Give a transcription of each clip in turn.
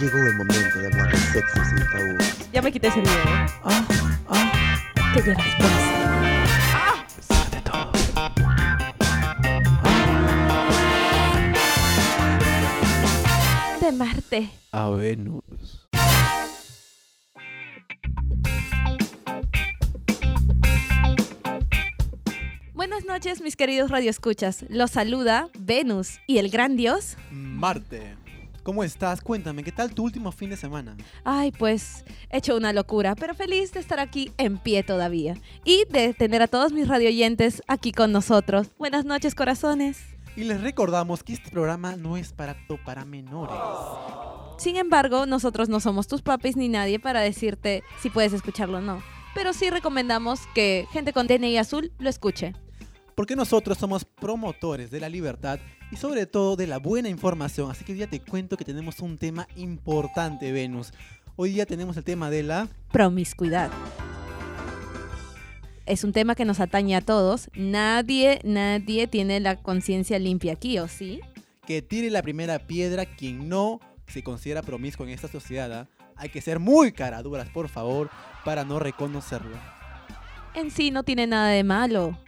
Llegó el momento de hablar de sexo sin tabús. Ya me quité ese miedo. Ah, ah, Te llevas pesar de todo. De Marte. A Venus. Buenas noches, mis queridos radioescuchas. Los saluda Venus y el gran dios. Marte. ¿Cómo estás? Cuéntame, ¿qué tal tu último fin de semana? Ay, pues he hecho una locura, pero feliz de estar aquí en pie todavía y de tener a todos mis radioyentes aquí con nosotros. Buenas noches, corazones. Y les recordamos que este programa no es para para menores. Sin embargo, nosotros no somos tus papis ni nadie para decirte si puedes escucharlo o no. Pero sí recomendamos que gente con DNI azul lo escuche. Porque nosotros somos promotores de la libertad y sobre todo de la buena información. Así que hoy día te cuento que tenemos un tema importante, Venus. Hoy día tenemos el tema de la... Promiscuidad. Es un tema que nos atañe a todos. Nadie, nadie tiene la conciencia limpia aquí, ¿o sí? Que tire la primera piedra quien no se considera promiscuo en esta sociedad. ¿ah? Hay que ser muy caraduras, por favor, para no reconocerlo. En sí no tiene nada de malo.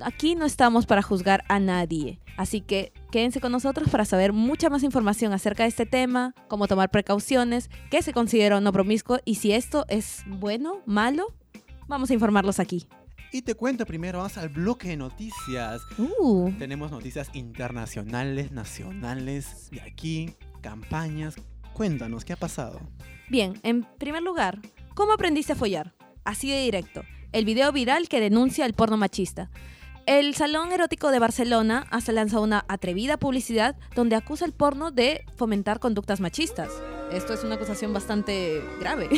Aquí no estamos para juzgar a nadie. Así que quédense con nosotros para saber mucha más información acerca de este tema, cómo tomar precauciones, qué se considera o no promiscuo y si esto es bueno, malo. Vamos a informarlos aquí. Y te cuento primero, vamos al bloque de noticias. Uh, Tenemos noticias internacionales, nacionales, de aquí, campañas. Cuéntanos, ¿qué ha pasado? Bien, en primer lugar, ¿cómo aprendiste a follar? Así de directo. El video viral que denuncia el porno machista. El Salón Erótico de Barcelona hasta lanza una atrevida publicidad donde acusa el porno de fomentar conductas machistas. Esto es una acusación bastante grave.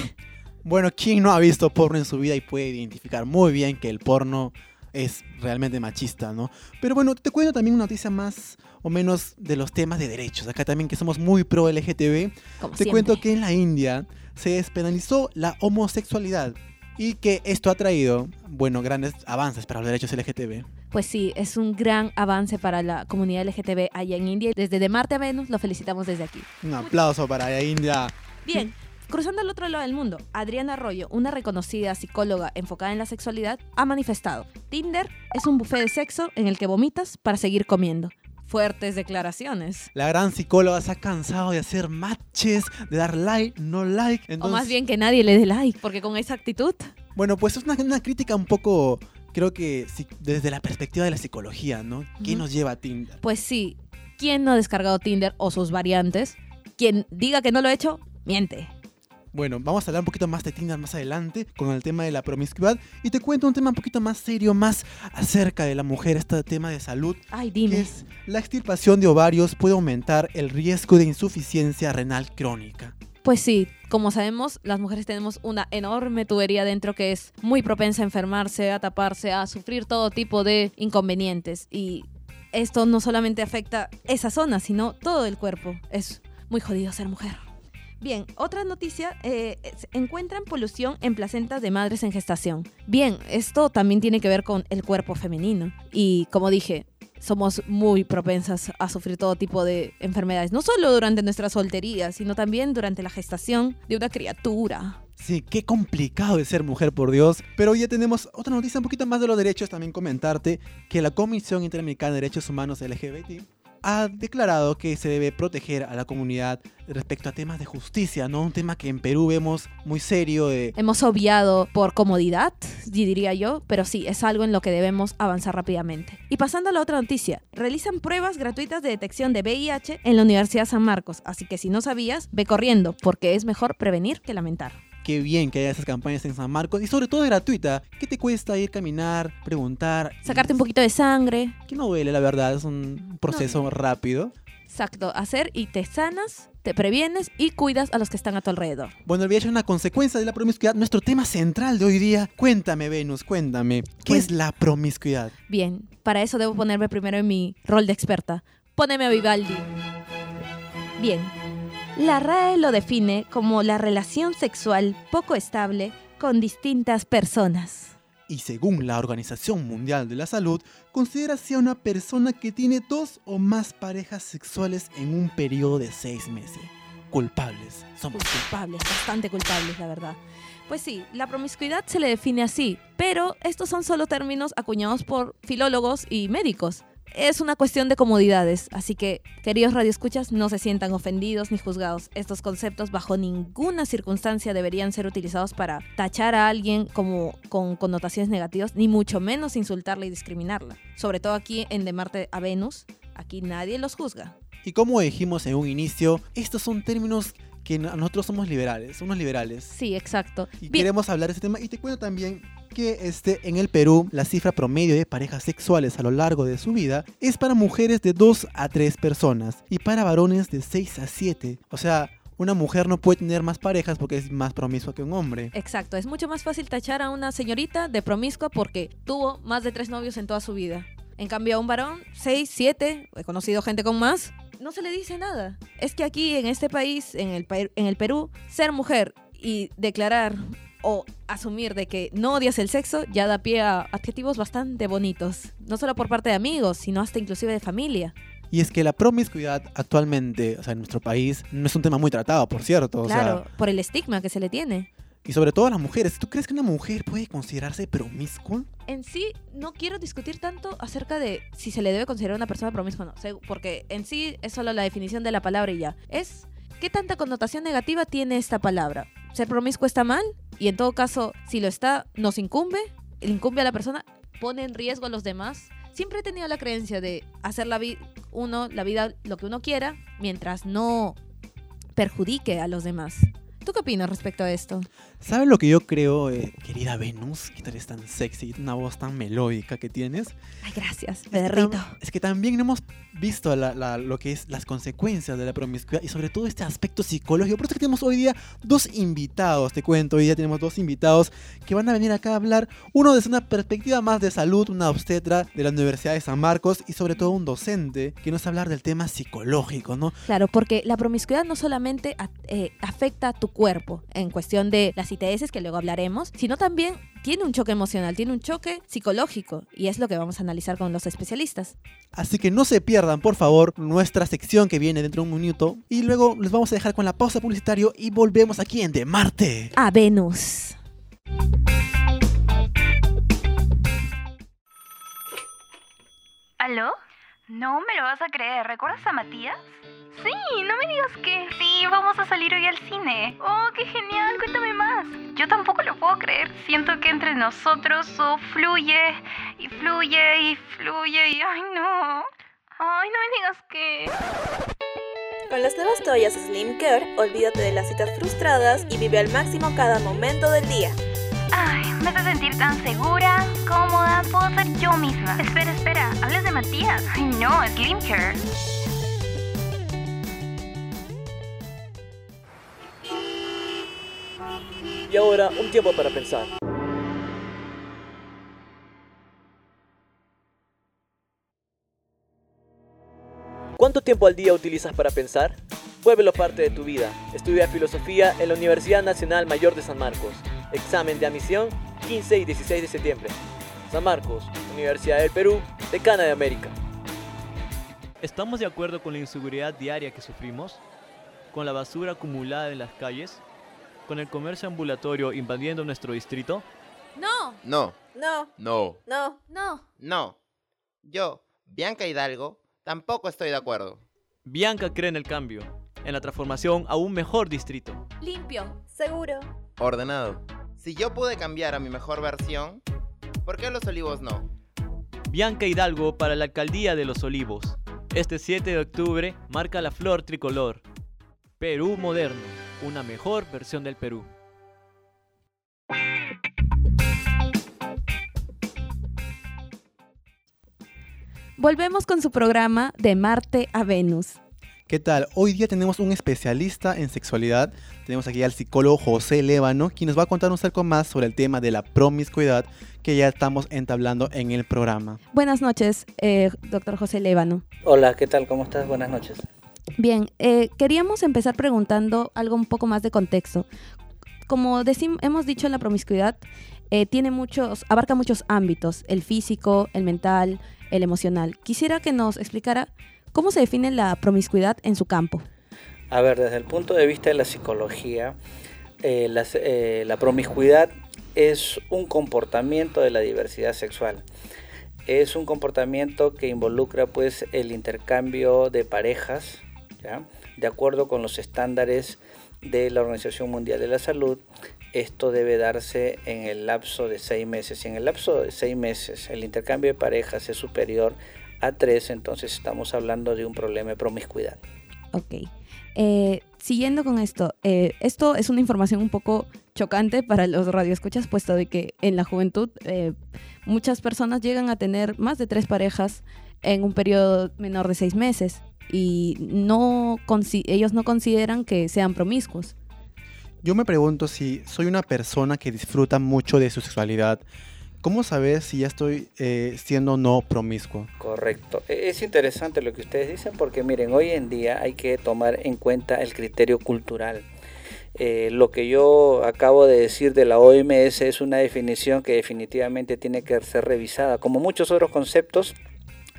Bueno, ¿quién no ha visto porno en su vida y puede identificar muy bien que el porno es realmente machista, ¿no? Pero bueno, te cuento también una noticia más o menos de los temas de derechos. Acá también que somos muy pro LGTB. Como Te siempre. cuento que en la India se despenalizó la homosexualidad y que esto ha traído, bueno, grandes avances para los derechos LGTB. Pues sí, es un gran avance para la comunidad LGTB allá en India. Desde de Marte a Venus lo felicitamos desde aquí. Un aplauso para India. Bien, cruzando al otro lado del mundo, Adriana Arroyo, una reconocida psicóloga enfocada en la sexualidad, ha manifestado, Tinder es un buffet de sexo en el que vomitas para seguir comiendo. Fuertes declaraciones. La gran psicóloga se ha cansado de hacer matches, de dar like, no like. o más bien que nadie le dé like, porque con esa actitud... Bueno, pues es una, una crítica un poco, creo que si- desde la perspectiva de la psicología, ¿no? ¿Qué nos lleva a Tinder? Pues sí, ¿quién no ha descargado Tinder o sus variantes? Quien diga que no lo ha hecho, miente. Bueno, vamos a hablar un poquito más de Tinder más adelante con el tema de la promiscuidad y te cuento un tema un poquito más serio, más acerca de la mujer, este tema de salud, Ay, que dime. es la extirpación de ovarios puede aumentar el riesgo de insuficiencia renal crónica. Pues sí, como sabemos, las mujeres tenemos una enorme tubería dentro que es muy propensa a enfermarse, a taparse, a sufrir todo tipo de inconvenientes. Y esto no solamente afecta esa zona, sino todo el cuerpo. Es muy jodido ser mujer. Bien, otra noticia, eh, encuentran polución en placentas de madres en gestación. Bien, esto también tiene que ver con el cuerpo femenino. Y como dije, somos muy propensas a sufrir todo tipo de enfermedades, no solo durante nuestra soltería, sino también durante la gestación de una criatura. Sí, qué complicado de ser mujer, por Dios. Pero hoy ya tenemos otra noticia un poquito más de los derechos. También comentarte que la Comisión Interamericana de Derechos Humanos LGBT ha declarado que se debe proteger a la comunidad respecto a temas de justicia, ¿no? Un tema que en Perú vemos muy serio. Hemos obviado por comodidad, diría yo, pero sí, es algo en lo que debemos avanzar rápidamente. Y pasando a la otra noticia, realizan pruebas gratuitas de detección de VIH en la Universidad San Marcos, así que si no sabías, ve corriendo, porque es mejor prevenir que lamentar. Qué bien que haya esas campañas en San Marcos y sobre todo gratuita. ¿Qué te cuesta ir caminar, preguntar? Sacarte un poquito de sangre, Que no duele, la verdad, es un proceso rápido. exacto, hacer y te sanas, te previenes y cuidas a los que están a tu alrededor. Bueno, el VIH es una consecuencia de la promiscuidad. Nuestro tema central de hoy día. Cuéntame, Venus, cuéntame. ¿Qué Pues- es la promiscuidad? Bien, para eso debo ponerme primero en mi rol de experta. Póneme a Vivaldi. Bien, la RAE lo define como la relación sexual poco estable con distintas personas. Y según la Organización Mundial de la Salud, considera a una persona que tiene dos o más parejas sexuales en un periodo de seis meses. culpables. Somos culpables, bastante culpables, la verdad. Pues sí, la promiscuidad se le define así, pero estos son solo términos acuñados por filólogos y médicos. Es una cuestión de comodidades, así que, queridos radioescuchas, no se sientan ofendidos ni juzgados. Estos conceptos bajo ninguna circunstancia deberían ser utilizados para tachar a alguien como con connotaciones negativas, ni mucho menos insultarla y discriminarla. Sobre todo aquí en De Marte a Venus, aquí nadie los juzga. Y como dijimos en un inicio, estos son términos que nosotros somos liberales, somos liberales. Sí, exacto. Y queremos hablar de este tema. Y te cuento también que este, en el Perú la cifra promedio de parejas sexuales a lo largo de su vida es para mujeres de 2 a 3 personas y para varones de 6 a 7. O sea, una mujer no puede tener más parejas porque es más promiscua que un hombre. Exacto, es mucho más fácil tachar a una señorita de promiscua porque tuvo más de tres novios en toda su vida. En cambio a un varón, 6, 7, he conocido gente con más, no se le dice nada. Es que aquí en este país, en el, en el Perú, ser mujer y declarar o asumir de que no odias el sexo ya da pie a adjetivos bastante bonitos, no solo por parte de amigos, sino hasta inclusive de familia. Y es que la promiscuidad actualmente, o sea, en nuestro país, no es un tema muy tratado, por cierto. Claro, por el estigma que se le tiene. Y sobre todo a las mujeres. ¿Tú crees que una mujer puede considerarse promiscua? En sí, no quiero discutir tanto acerca de si se le debe considerar una persona promiscua o no. Porque en sí es solo la definición de la palabra y ya. Es qué tanta connotación negativa tiene esta palabra. ¿Ser promiscuo está mal? Y en todo caso, si lo está, nos incumbe, incumbe a la persona, pone en riesgo a los demás. Siempre he tenido la creencia de hacer la vida, uno, la vida lo que uno quiera, mientras no perjudique a los demás. ¿Tú qué opinas respecto a esto? ¿Sabes lo que yo creo, eh, querida Venus? Que tú eres tan sexy, una voz tan melódica que tienes. Ay, gracias, me derrito. Es que también hemos visto lo que es las consecuencias de la promiscuidad y sobre todo este aspecto psicológico. Por eso que tenemos hoy día dos invitados, te cuento, hoy día tenemos dos invitados que van a venir acá a hablar, uno desde una perspectiva más de salud, una obstetra de la Universidad de San Marcos y sobre todo un docente que nos va a hablar del tema psicológico, ¿no? Claro, porque la promiscuidad no solamente eh, afecta a tu cuerpo en cuestión de las ITS, que luego hablaremos, sino también tiene un choque emocional, tiene un choque psicológico y es lo que vamos a analizar con los especialistas. Así que no se pierdan, por favor, nuestra sección que viene dentro de un minuto y luego les vamos a dejar con la pausa publicitario y volvemos aquí en De Marte a Venus. ¿Aló? No me lo vas a creer. ¿Recuerdas a Matías? Sí, no me digas que. Sí, vamos a salir hoy al cine. Oh, qué genial, cuéntame más. Yo tampoco lo puedo creer. Siento que entre nosotros oh, fluye y fluye y fluye y. Ay, no. Ay, no me digas que. Con las nuevas toallas Slim Care, olvídate de las citas frustradas y vive al máximo cada momento del día. Ay, me hace sentir tan segura, cómoda, puedo ser yo misma. Espera, espera, ¿hablas de Matías? Ay, no, Slim Care. Y ahora, un tiempo para pensar. ¿Cuánto tiempo al día utilizas para pensar? Vuélvelo parte de tu vida. Estudia filosofía en la Universidad Nacional Mayor de San Marcos. Examen de admisión 15 y 16 de septiembre. San Marcos, Universidad del Perú, Decana de América. ¿Estamos de acuerdo con la inseguridad diaria que sufrimos? ¿Con la basura acumulada en las calles? ¿Con el comercio ambulatorio invadiendo nuestro distrito? No. No. No. No. No. No. No. Yo, Bianca Hidalgo, tampoco estoy de acuerdo. Bianca cree en el cambio, en la transformación a un mejor distrito. Limpio. Seguro. Ordenado. Si yo pude cambiar a mi mejor versión, ¿por qué los olivos no? Bianca Hidalgo para la alcaldía de Los Olivos. Este 7 de octubre marca la flor tricolor. Perú moderno, una mejor versión del Perú. Volvemos con su programa de Marte a Venus. ¿Qué tal? Hoy día tenemos un especialista en sexualidad. Tenemos aquí al psicólogo José Lévano, quien nos va a contar un poco más sobre el tema de la promiscuidad que ya estamos entablando en el programa. Buenas noches, eh, doctor José Lévano. Hola, ¿qué tal? ¿Cómo estás? Buenas noches. Bien, eh, queríamos empezar preguntando algo un poco más de contexto. Como hemos dicho, la promiscuidad eh, tiene muchos, abarca muchos ámbitos, el físico, el mental, el emocional. Quisiera que nos explicara cómo se define la promiscuidad en su campo. A ver, desde el punto de vista de la psicología, eh, eh, la promiscuidad es un comportamiento de la diversidad sexual. Es un comportamiento que involucra pues el intercambio de parejas, de acuerdo con los estándares de la Organización Mundial de la Salud. Esto debe darse en el lapso de seis meses. Si en el lapso de seis meses el intercambio de parejas es superior a tres, entonces estamos hablando de un problema de promiscuidad. Ok. Eh, siguiendo con esto, eh, esto es una información un poco chocante para los radioescuchas, puesto de que en la juventud eh, muchas personas llegan a tener más de tres parejas en un periodo menor de seis meses y no ellos no consideran que sean promiscuos. Yo me pregunto si soy una persona que disfruta mucho de su sexualidad ¿Cómo saber si ya estoy eh, siendo no promiscuo? Correcto. E, es interesante lo que ustedes dicen porque miren, hoy en día hay que tomar en cuenta el criterio cultural. Eh, lo que yo acabo de decir de la OMS es una definición que definitivamente tiene que ser revisada, como muchos otros conceptos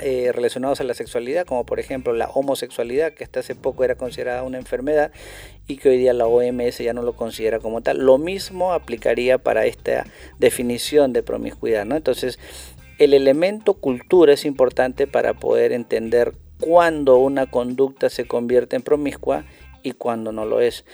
eh, relacionados a la sexualidad, como por ejemplo la homosexualidad, que hasta hace poco era considerada una enfermedad y que hoy día la OMS ya no lo considera como tal. Lo mismo aplicaría para esta definición de promiscuidad, ¿no? Entonces, el elemento cultura es importante para poder entender cuándo una conducta se convierte en promiscua y cuándo no lo es.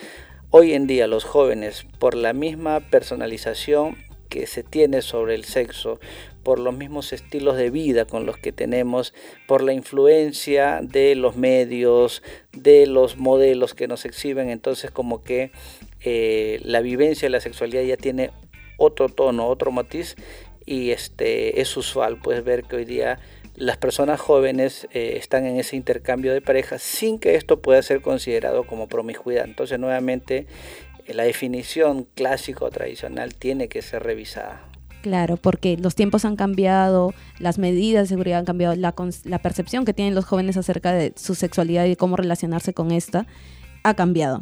Hoy en día los jóvenes, por la misma personalización que se tiene sobre el sexo, por los mismos estilos de vida con los que tenemos, por la influencia de los medios, de los modelos que nos exhiben, entonces como que eh, la vivencia de la sexualidad ya tiene otro tono, otro matiz y este es usual pues ver que hoy día las personas jóvenes eh, están en ese intercambio de parejas sin que esto pueda ser considerado como promiscuidad. Entonces nuevamente la definición clásico tradicional tiene que ser revisada. Claro, porque los tiempos han cambiado, las medidas de seguridad han cambiado, la, percepción que tienen los jóvenes acerca de su sexualidad y cómo relacionarse con esta ha cambiado.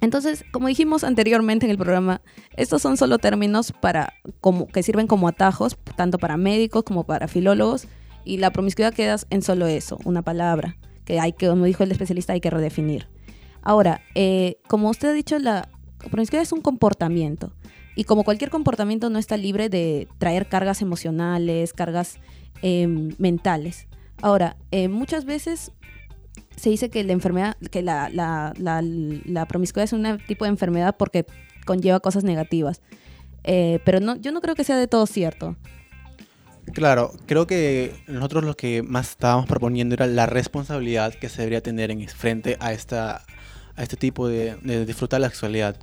Entonces, como dijimos anteriormente en el programa, estos son solo términos para, como, que sirven como atajos, tanto para médicos como para filólogos, y la promiscuidad queda en solo eso, una palabra, que hay que, como dijo el especialista, hay que redefinir. Ahora, eh, como usted ha dicho, la promiscuidad es un comportamiento. Y como cualquier comportamiento no está libre de traer cargas emocionales, cargas em, mentales. Ahora, eh, muchas veces se dice que la enfermedad, que la, promiscuidad es un tipo de enfermedad porque conlleva cosas negativas. Eh, pero no, yo no creo que sea de todo cierto. Claro, creo que nosotros lo que más estábamos proponiendo era la responsabilidad que se debería tener en frente a esta a este tipo de, de disfrutar la sexualidad.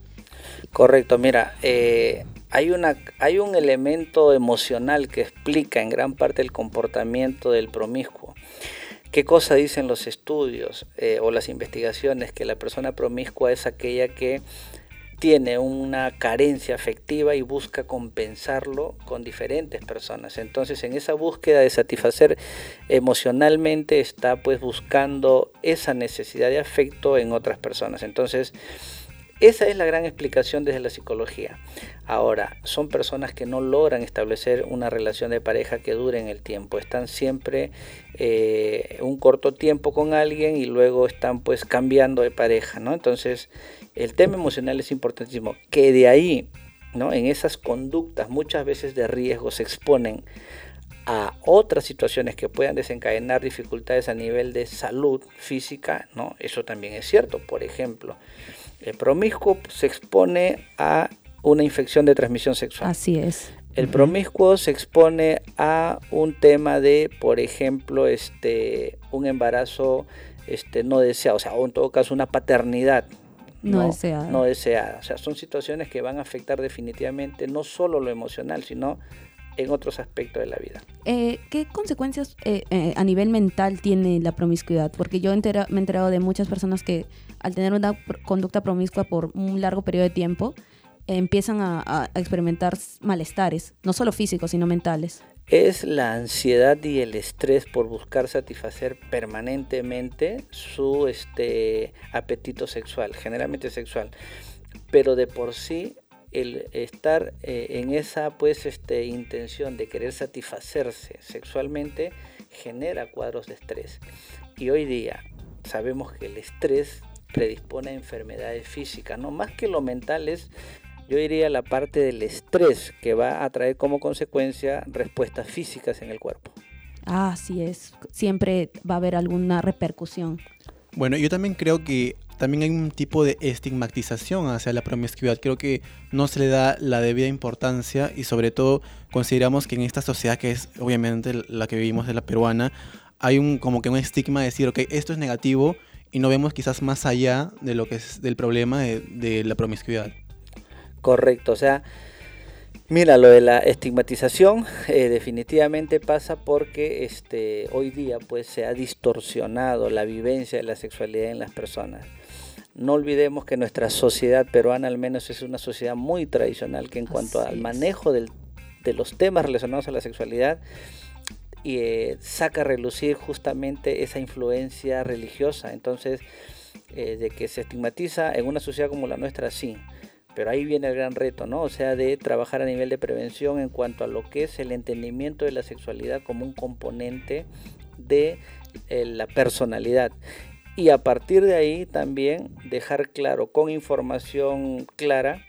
Correcto, mira, eh, hay, una, hay un elemento emocional que explica en gran parte el comportamiento del promiscuo. ¿Qué cosa dicen los estudios eh, o las investigaciones? Que la persona promiscua es aquella que tiene una carencia afectiva y busca compensarlo con diferentes personas. Entonces, en esa búsqueda de satisfacer emocionalmente está pues buscando esa necesidad de afecto en otras personas. Entonces, esa es la gran explicación desde la psicología. Ahora, son personas que no logran establecer una relación de pareja que dure en el tiempo. Están siempre eh, un corto tiempo con alguien y luego están pues cambiando de pareja, ¿no? Entonces, el tema emocional es importantísimo. Que de ahí, ¿no? En esas conductas muchas veces de riesgo se exponen a otras situaciones que puedan desencadenar dificultades a nivel de salud física, ¿no? Eso también es cierto. Por ejemplo, el promiscuo se expone a una infección de transmisión sexual. Así es. El promiscuo se expone a un tema de, por ejemplo, este, un embarazo este, no deseado, o sea, o en todo caso una paternidad no, deseada. No deseada. O sea, son situaciones que van a afectar definitivamente no solo lo emocional, sino en otros aspectos de la vida. Eh, ¿Qué consecuencias eh, eh, a nivel mental tiene la promiscuidad? Porque yo me he enterado de muchas personas que al tener una conducta promiscua por un largo periodo de tiempo, empiezan a, experimentar malestares, no solo físicos, sino mentales. Es la ansiedad y el estrés por buscar satisfacer permanentemente su este, apetito sexual, generalmente sexual. Pero de por sí el estar eh, en esa pues este intención de querer satisfacerse sexualmente genera cuadros de estrés y hoy día sabemos que el estrés predispone a enfermedades físicas, ¿no? Más que lo mental es, yo diría, la parte del estrés que va a traer como consecuencia respuestas físicas en el cuerpo. Ah, así es. Siempre va a haber alguna repercusión. Bueno, yo también creo que también hay un tipo de estigmatización hacia la promiscuidad. Creo que no se le da la debida importancia y sobre todo consideramos que en esta sociedad que es obviamente la que vivimos de la peruana, hay un como que un estigma de decir, ok, esto es negativo y no vemos quizás más allá de lo que es del problema de, de la promiscuidad. Correcto, o sea, Mira, lo de la estigmatización eh, definitivamente pasa porque este, hoy día pues, se ha distorsionado la vivencia de la sexualidad en las personas. No olvidemos que nuestra sociedad peruana al menos es una sociedad muy tradicional que en cuanto al manejo del, de los temas relacionados a la sexualidad y, eh, saca a relucir justamente esa influencia religiosa. Entonces, eh, de que se estigmatiza en una sociedad como la nuestra, sí pero ahí viene el gran reto, ¿no? O sea, de trabajar a nivel de prevención en cuanto a lo que es el entendimiento de la sexualidad como un componente de eh, la personalidad. Y a partir de ahí también dejar claro, con información clara,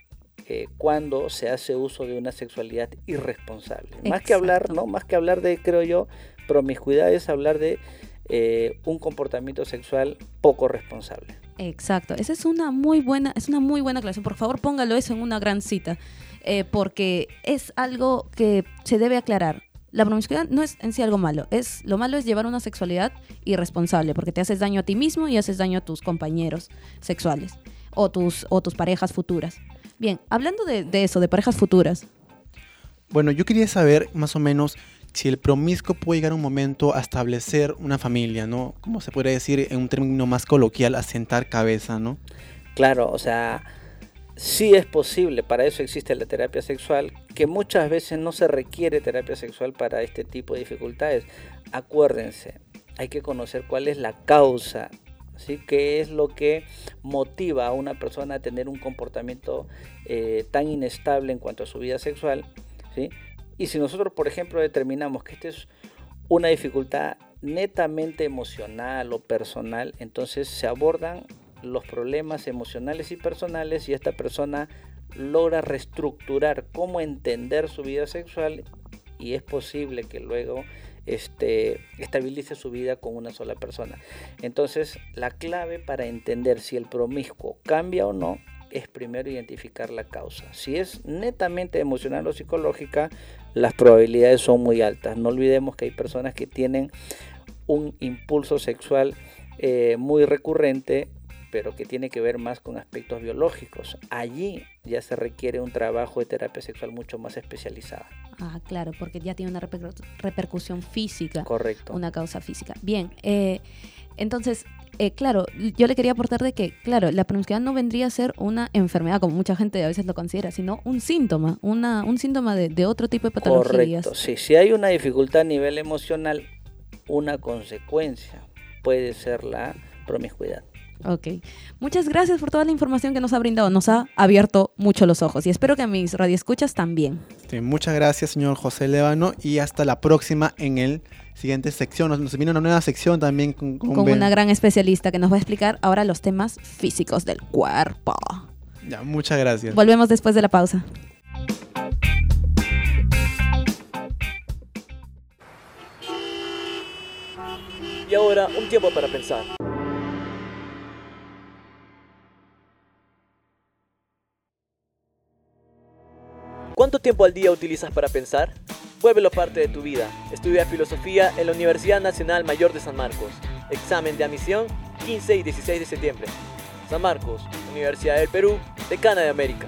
eh, cuando se hace uso de una sexualidad irresponsable. Más que hablar, ¿no? Más que hablar de, creo yo, promiscuidad es hablar de eh, un comportamiento sexual poco responsable. Exacto, esa es una muy buena, es una muy buena aclaración. Por favor, póngalo eso en una gran cita, eh, porque es algo que se debe aclarar. La promiscuidad no es en sí algo malo, es lo malo es llevar una sexualidad irresponsable, porque te haces daño a ti mismo y haces daño a tus compañeros sexuales o tus, o tus parejas futuras. Bien, hablando de, de eso, de parejas futuras. Bueno, yo quería saber más o menos si el promiscuo puede llegar un momento a establecer una familia, ¿no? Como se puede decir en un término más coloquial, a sentar cabeza, ¿no? Claro, o sea, sí es posible, para eso existe la terapia sexual, que muchas veces no se requiere terapia sexual para este tipo de dificultades. Acuérdense, hay que conocer cuál es la causa, ¿sí? qué es lo que motiva a una persona a tener un comportamiento eh, tan inestable en cuanto a su vida sexual. ¿sí? Y si nosotros, por ejemplo, determinamos que esta es una dificultad netamente emocional o personal, entonces se abordan los problemas emocionales y personales y esta persona logra reestructurar cómo entender su vida sexual y es posible que luego este, estabilice su vida con una sola persona. Entonces, la clave para entender si el promiscuo cambia o no es primero identificar la causa. Si es netamente emocional o psicológica, las probabilidades son muy altas. No olvidemos que hay personas que tienen un impulso sexual eh, muy recurrente, pero que tiene que ver más con aspectos biológicos. Allí ya se requiere un trabajo de terapia sexual mucho más especializada. Ah, claro, porque ya tiene una repercusión física. Correcto. Una causa física. Bien, eh, entonces, eh, claro, yo le quería aportar de que, claro, la promiscuidad no vendría a ser una enfermedad, como mucha gente a veces lo considera, sino un síntoma, una, un síntoma de, otro tipo de patologías. Correcto, sí. Si hay una dificultad a nivel emocional, una consecuencia puede ser la promiscuidad. Ok. Muchas gracias por toda la información que nos ha brindado. Nos ha abierto mucho los ojos y espero que a mis radioescuchas también. Sí, muchas gracias, señor José Levano, y hasta la próxima en el siguiente sección. Nos, viene una nueva sección también con, con, una gran especialista que nos va a explicar ahora los temas físicos del cuerpo. Ya, muchas gracias. Volvemos después de la pausa. Y ahora un tiempo para pensar. ¿Cuánto tiempo al día utilizas para pensar? Vuélvelo parte de tu vida. Estudia filosofía en la Universidad Nacional Mayor de San Marcos. Examen de admisión 15 y 16 de septiembre. San Marcos, Universidad del Perú, Decana de América.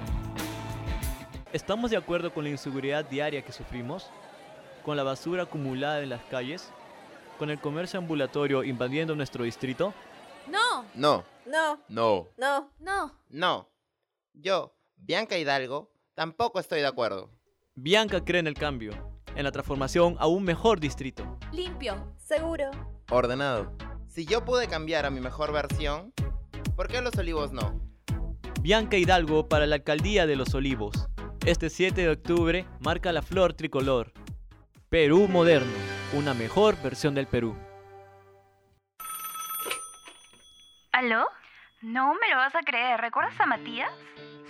¿Estamos de acuerdo con la inseguridad diaria que sufrimos? ¿Con la basura acumulada en las calles? ¿Con el comercio ambulatorio invadiendo nuestro distrito? No. No. No. No. No. No. No. Yo, Bianca Hidalgo, tampoco estoy de acuerdo. Bianca cree en el cambio en la transformación a un mejor distrito. Limpio, seguro, ordenado. Si yo pude cambiar a mi mejor versión, ¿por qué los olivos no? Bianca Hidalgo para la alcaldía de Los Olivos. Este 7 de octubre marca la flor tricolor. Perú moderno, una mejor versión del Perú. ¿Aló? No me lo vas a creer. ¿Recuerdas a Matías?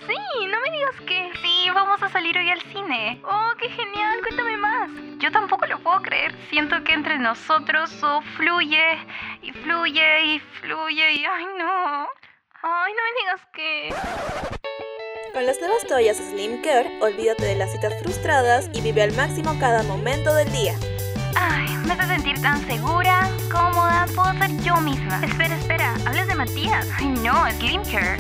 Sí, no me digas que... Sí, vamos a salir hoy al cine. Oh, qué genial, cuéntame más. Yo tampoco lo puedo creer. Siento que entre nosotros todo fluye y fluye y fluye y... Ay, no. Ay, no me digas que... Con las nuevas toallas Slim Care, olvídate de las citas frustradas y vive al máximo cada momento del día. Ay, me hace sentir tan segura, cómoda, puedo ser yo misma. Espera, espera, ¿hablas de Matías? No, Slim Care.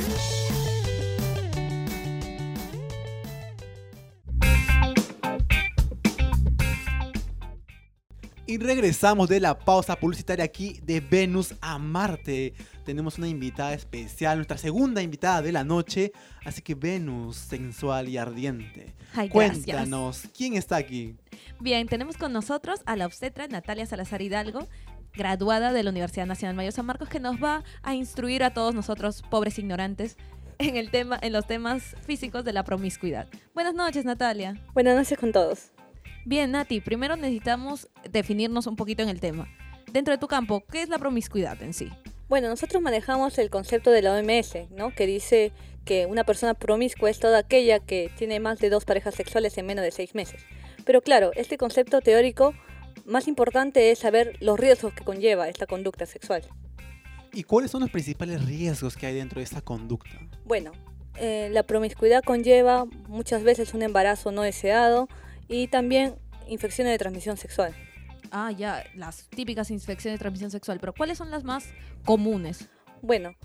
Y regresamos de la pausa publicitaria aquí de Venus a Marte. Tenemos una invitada especial, nuestra segunda invitada de la noche. Así que Venus, sensual y ardiente. Ay, gracias. Cuéntanos, ¿quién está aquí? Bien, tenemos con nosotros a la obstetra Natalia Salazar Hidalgo, graduada de la Universidad Nacional Mayor San Marcos, que nos va a instruir a todos nosotros, pobres ignorantes, en, el tema, en los temas físicos de la promiscuidad. Buenas noches, Natalia. Buenas noches con todos. Bien, Nati, primero necesitamos definirnos un poquito en el tema. Dentro de tu campo, ¿qué es la promiscuidad en sí? Bueno, nosotros manejamos el concepto de la OMS, ¿no? Que dice que una persona promiscua es toda aquella que tiene más de dos parejas sexuales en menos de seis meses. Pero claro, este concepto teórico más importante es saber los riesgos que conlleva esta conducta sexual. ¿Y cuáles son los principales riesgos que hay dentro de esta conducta? Bueno, eh, la promiscuidad conlleva muchas veces un embarazo no deseado y también infecciones de transmisión sexual. Ah, ya, las típicas infecciones de transmisión sexual, pero ¿cuáles son las más comunes? Bueno,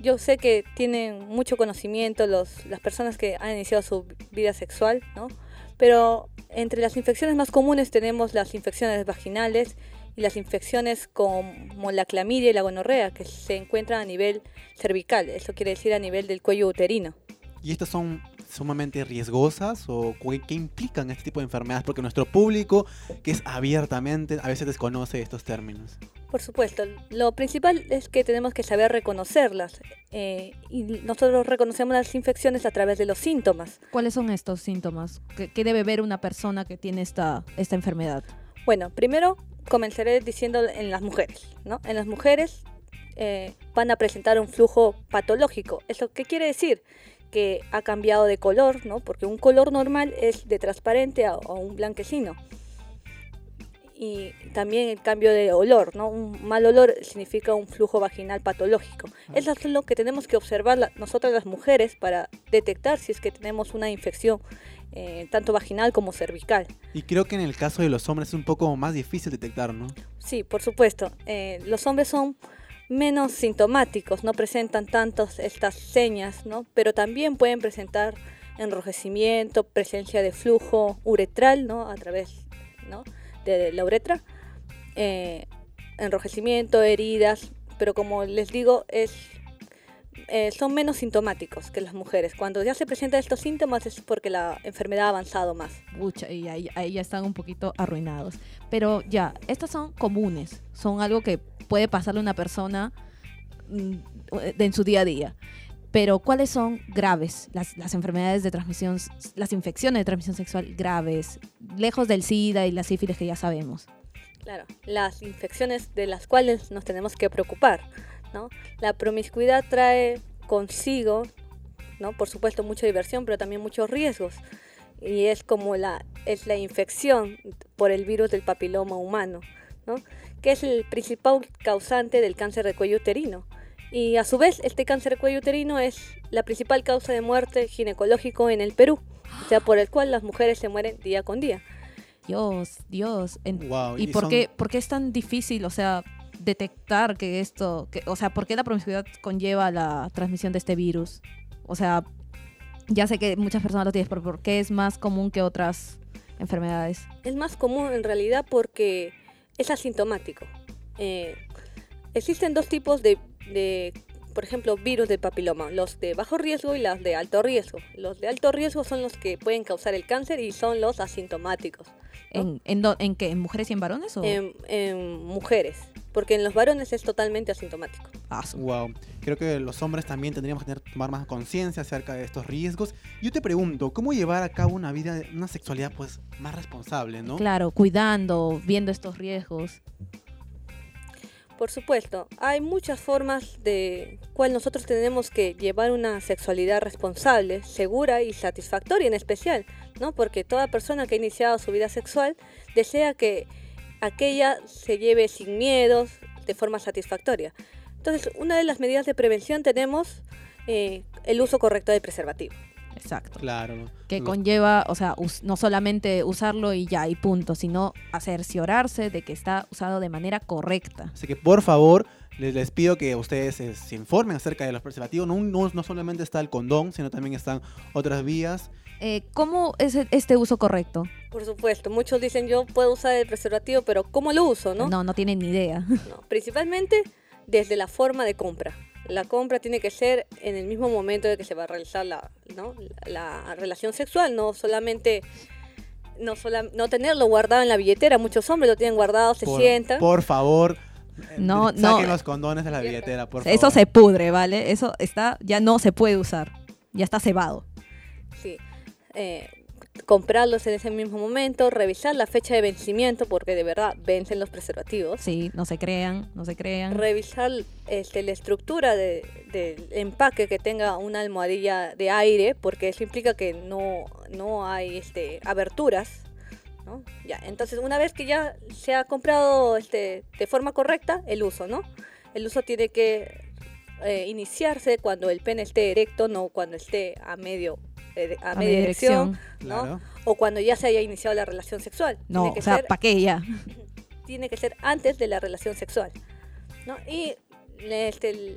yo sé que tienen mucho conocimiento los, las personas que han iniciado su vida sexual, ¿no? Pero entre las infecciones más comunes tenemos las infecciones vaginales y las infecciones como la clamidia y la gonorrea, que se encuentran a nivel cervical, eso quiere decir a nivel del cuello uterino. ¿Y estas son sumamente riesgosas o cu- qué implican este tipo de enfermedades? Porque nuestro público, que es abiertamente, a veces desconoce estos términos. Por supuesto, lo principal es que tenemos que saber reconocerlas eh, y nosotros reconocemos las infecciones a través de los síntomas. ¿Cuáles son estos síntomas? ¿Qué, qué debe ver una persona que tiene esta, esta enfermedad? Bueno, primero comenzaré diciendo en las mujeres, ¿no? En las mujeres eh, van a presentar un flujo patológico. ¿Eso qué quiere decir? Que ha cambiado de color, ¿no? Porque un color normal es de transparente a, a un blanquecino. Y también el cambio de olor, ¿no? Un mal olor significa un flujo vaginal patológico. Eso es lo que tenemos que observar la- nosotras las mujeres para detectar si es que tenemos una infección eh, tanto vaginal como cervical. Y creo que en el caso de los hombres es un poco más difícil detectar, ¿no? Sí, por supuesto. Eh, los hombres son menos sintomáticos, no presentan tantas estas señas, ¿no? Pero también pueden presentar enrojecimiento, presencia de flujo uretral, ¿no? A través, ¿no? De la uretra, eh, enrojecimiento, heridas, pero como les digo, es eh, son menos sintomáticos que las mujeres. Cuando ya se presentan estos síntomas es porque la enfermedad ha avanzado más. Pucha, y ahí, ahí ya están un poquito arruinados. Pero ya, estas son comunes, son algo que puede pasarle a una persona mm, en su día a día. Pero ¿cuáles son graves? Las, las enfermedades de transmisión, las infecciones de transmisión sexual graves, lejos del SIDA y la sífilis que ya sabemos. Claro, las infecciones de las cuales nos tenemos que preocupar, ¿no? La promiscuidad trae consigo, ¿no? Por supuesto, mucha diversión, pero también muchos riesgos. Y es como la, es la infección por el virus del papiloma humano, ¿no? Que es el principal causante del cáncer de cuello uterino. Y a su vez, este cáncer de cuello uterino es la principal causa de muerte ginecológico en el Perú, o sea, por el cual las mujeres se mueren día con día. Dios, Dios. En- Wow, ¿Y, y por, son- qué, por qué es tan difícil, o sea, detectar que esto, que, o sea, por qué la promiscuidad conlleva la transmisión de este virus? O sea, ya sé que muchas personas lo tienen, pero ¿por qué es más común que otras enfermedades? Es más común en realidad porque es asintomático. Eh, existen dos tipos de, de, por ejemplo, virus del papiloma, los de bajo riesgo y los de alto riesgo. Los de alto riesgo son los que pueden causar el cáncer y son los asintomáticos. ¿En, en, do- en qué? ¿En mujeres y en varones? O? En, en mujeres, porque en los varones es totalmente asintomático. Ah, Wow. Creo que los hombres también tendríamos que tener, tomar más conciencia acerca de estos riesgos. Yo te pregunto, ¿cómo llevar a cabo una vida, una sexualidad pues más responsable, no? Claro, cuidando, viendo estos riesgos. Por supuesto, hay muchas formas de cual nosotros tenemos que llevar una sexualidad responsable, segura y satisfactoria en especial, ¿no? Porque toda persona que ha iniciado su vida sexual desea que aquella se lleve sin miedos, de forma satisfactoria. Entonces, una de las medidas de prevención tenemos eh, el uso correcto del preservativo. Exacto. Claro. ¿no? Que Los- conlleva, o sea, no solamente usarlo y ya, y punto, sino cerciorarse de que está usado de manera correcta. Así que por favor, les, les pido que ustedes eh, se informen acerca de los preservativos. No, no, no solamente está el condón, sino también están otras vías. Eh, ¿Cómo es e- este uso correcto? Por supuesto, muchos dicen yo puedo usar el preservativo, pero ¿cómo lo uso, no? No, no tienen ni idea. No, principalmente desde la forma de compra. La compra tiene que ser en el mismo momento de que se va a realizar la, ¿no? la relación sexual, no solamente no, sola- no tenerlo guardado en la billetera. Muchos hombres lo tienen guardado, se Por, sientan. por favor, eh, No, saquen no. los condones de la billetera, por Eso favor. se pudre, ¿vale? Eso está, ya no se puede usar. Ya está cebado. Eh, comprarlos en ese mismo momento, revisar la fecha de vencimiento, porque de verdad vencen los preservativos. Sí, no se crean, no se crean. revisar este, la estructura de- del empaque que tenga una almohadilla de aire, porque eso implica que no, no hay este, aberturas. ¿no? Ya, entonces, una vez que ya se ha comprado este, de forma correcta, el uso, ¿no? El uso tiene que eh, iniciarse cuando el pene esté erecto, no cuando esté a medio eh, a, A media dirección, dirección. ¿no? Claro. O cuando ya se haya iniciado la relación sexual. No, Tiene que o sea, ser ¿para qué ya? tiene que ser antes de la relación sexual. ¿no? Y este,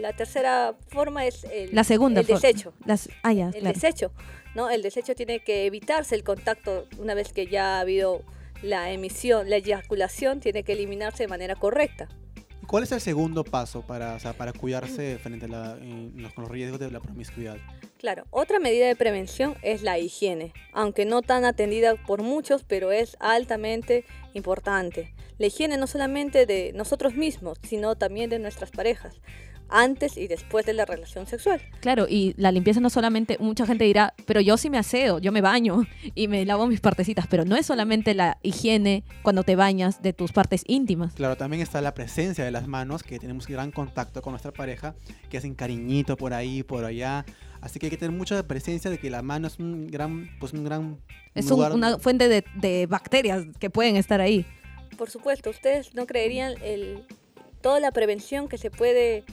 la tercera forma es el, La segunda el for- desecho. Las, ah, ya, El claro. desecho. ¿no? El desecho tiene que evitarse el contacto una vez que ya ha habido la emisión, la eyaculación, tiene que eliminarse de manera correcta. ¿Y ¿Cuál es el segundo paso para, para cuidarse frente a con los riesgos de la promiscuidad? Claro, otra medida de prevención es la higiene, aunque no tan atendida por muchos, pero es altamente importante. La higiene no solamente de nosotros mismos, sino también de nuestras parejas, antes y después de la relación sexual. Claro, y la limpieza no solamente, mucha gente dirá, pero yo sí me aseo, yo me baño y me lavo mis partecitas, pero no es solamente la higiene cuando te bañas de tus partes íntimas. Claro, también está la presencia de las manos, que tenemos gran contacto con nuestra pareja, que hacen cariñito por ahí, por allá. Así que hay que tener mucha presencia de que la mano es un gran, pues un gran Es un- una fuente de, de bacterias que pueden estar ahí. Por supuesto, ustedes no creerían el, toda la prevención que se puede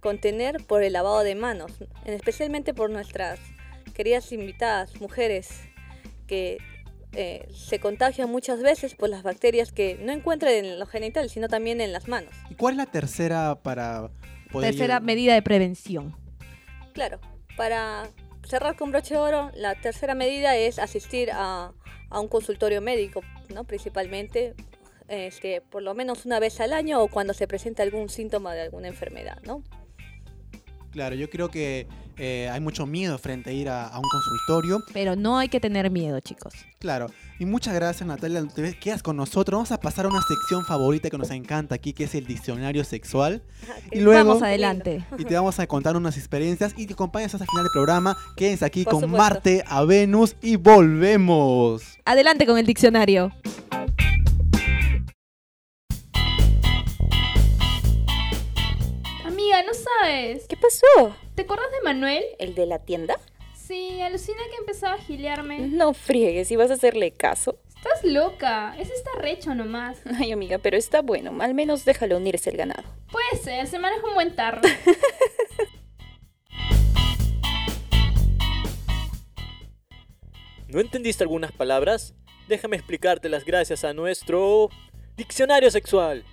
contener por el lavado de manos, en- especialmente por nuestras queridas invitadas, mujeres, que eh, se contagian muchas veces por las bacterias que no encuentran en los genitales, sino también en las manos. ¿Y cuál es la tercera para poder Tercera medida de prevención. Claro, para cerrar con broche de oro, la tercera medida es asistir a, a un consultorio médico, ¿no? principalmente este, por lo menos una vez al año o cuando se presenta algún síntoma de alguna enfermedad. ¿no? Claro, yo creo que eh, hay mucho miedo frente a ir a, a un consultorio. Pero no hay que tener miedo, chicos. Claro, y muchas gracias Natalia, te quedas con nosotros. Vamos a pasar a una sección favorita que nos encanta aquí, que es el diccionario sexual. Y luego, Vamos adelante. y te vamos a contar unas experiencias y te acompañas hasta el final del programa. Quédense aquí Por con supuesto. Marte a Venus y volvemos. Adelante con el diccionario. ¿Qué pasó? ¿Te acuerdas de Manuel? ¿El de la tienda? Sí, alucina que empezaba a gilearme. No friegues, si vas a hacerle caso. Estás loca. Ese está recho nomás. Ay, amiga, pero está bueno. Al menos déjalo unirse el ganado. Puede ser, se maneja un buen tarro. ¿No entendiste algunas palabras? Déjame explicártelas gracias a nuestro diccionario sexual.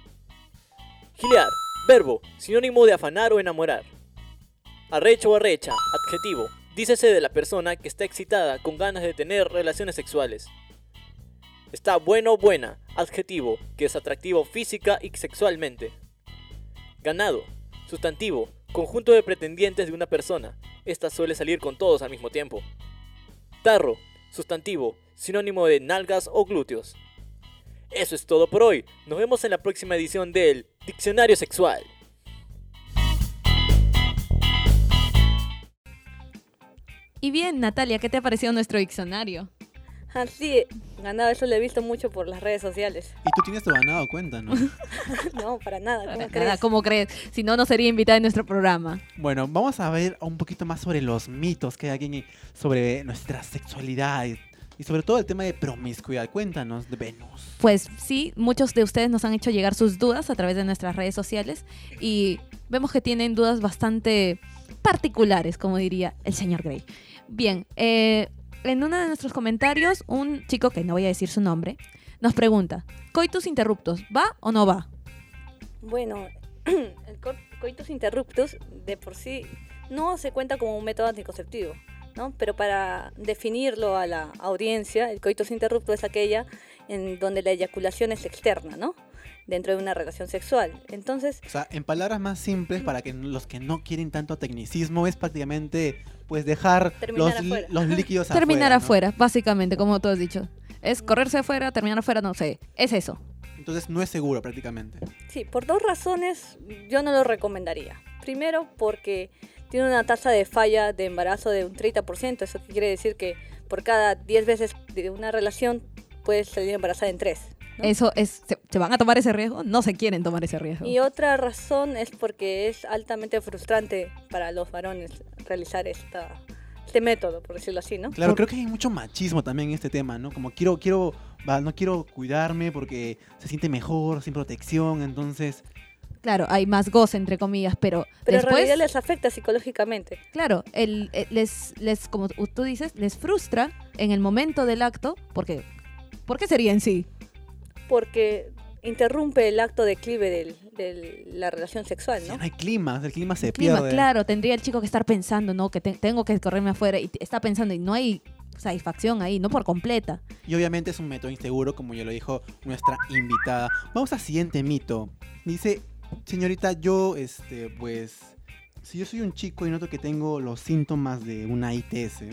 Gilear, verbo, sinónimo de afanar o enamorar. Arrecho o arrecha, adjetivo, dícese de la persona que está excitada con ganas de tener relaciones sexuales. Está bueno o buena, adjetivo, que es atractivo física y sexualmente. Ganado, sustantivo, conjunto de pretendientes de una persona. Esta suele salir con todos al mismo tiempo. Tarro, sustantivo, sinónimo de nalgas o glúteos. Eso es todo por hoy. Nos vemos en la próxima edición del Diccionario Sexual. Y bien, Natalia, ¿qué te ha parecido nuestro diccionario? Así, ganado, eso lo he visto mucho por las redes sociales. Y tú tienes tu ganado, cuenta, ¿no? no, para nada, ¿cómo Nada, crees? ¿cómo crees? Si no, no sería invitada en nuestro programa. Bueno, vamos a ver un poquito más sobre los mitos que hay aquí sobre nuestra sexualidad y, sobre todo el tema de promiscuidad. Cuéntanos, de Venus. Pues sí, muchos de ustedes nos han hecho llegar sus dudas a través de nuestras redes sociales y vemos que tienen dudas bastante particulares, como diría el señor Gray. Bien, eh, en uno de nuestros comentarios, un chico, que no voy a decir su nombre, nos pregunta, ¿coitus interruptos va o no va? Bueno, el co- coitus interruptus de por sí no se cuenta como un método anticonceptivo, ¿no? Pero para definirlo a la audiencia, el coitus interruptus es aquella en donde la eyaculación es externa, ¿no? Dentro de una relación sexual. Entonces, O sea, en palabras más simples, para que los que no quieren tanto tecnicismo, es prácticamente pues dejar afuera. los líquidos terminar afuera, ¿no? afuera, básicamente, como tú has dicho. Es correrse afuera, terminar afuera, no sé, es eso. Entonces no es seguro prácticamente. Sí, por dos razones yo no lo recomendaría. Primero, porque tiene una tasa de falla de embarazo de un 30%. Eso quiere decir que por cada 10 veces de una relación puedes salir embarazada en 3. Eso es, ¿se, se van a tomar ese riesgo? No se quieren tomar ese riesgo. Y otra razón es porque es altamente frustrante para los varones realizar esta, este método, por decirlo así, ¿no? Claro, creo que hay mucho machismo también en este tema, ¿no? Como quiero, quiero, no quiero cuidarme porque se siente mejor, sin protección, entonces... Claro, hay más goce, entre comillas, pero, Pero en después, realidad les afecta psicológicamente. claro, el, el- les, les, como tú dices, les frustra en el momento del acto, porque, ¿por qué sería en sí? Porque interrumpe el acto declive del- de la relación sexual, ¿no? No hay clima, el clima se Clima, pierde. claro, tendría el chico que estar pensando, ¿no? Que te- tengo que correrme afuera y está pensando y no hay satisfacción ahí, no por completa. Y obviamente es un método inseguro, como ya lo dijo nuestra invitada. Vamos al siguiente mito. Dice, señorita, yo, este, pues, si yo soy un chico y noto que tengo los síntomas de una ITS,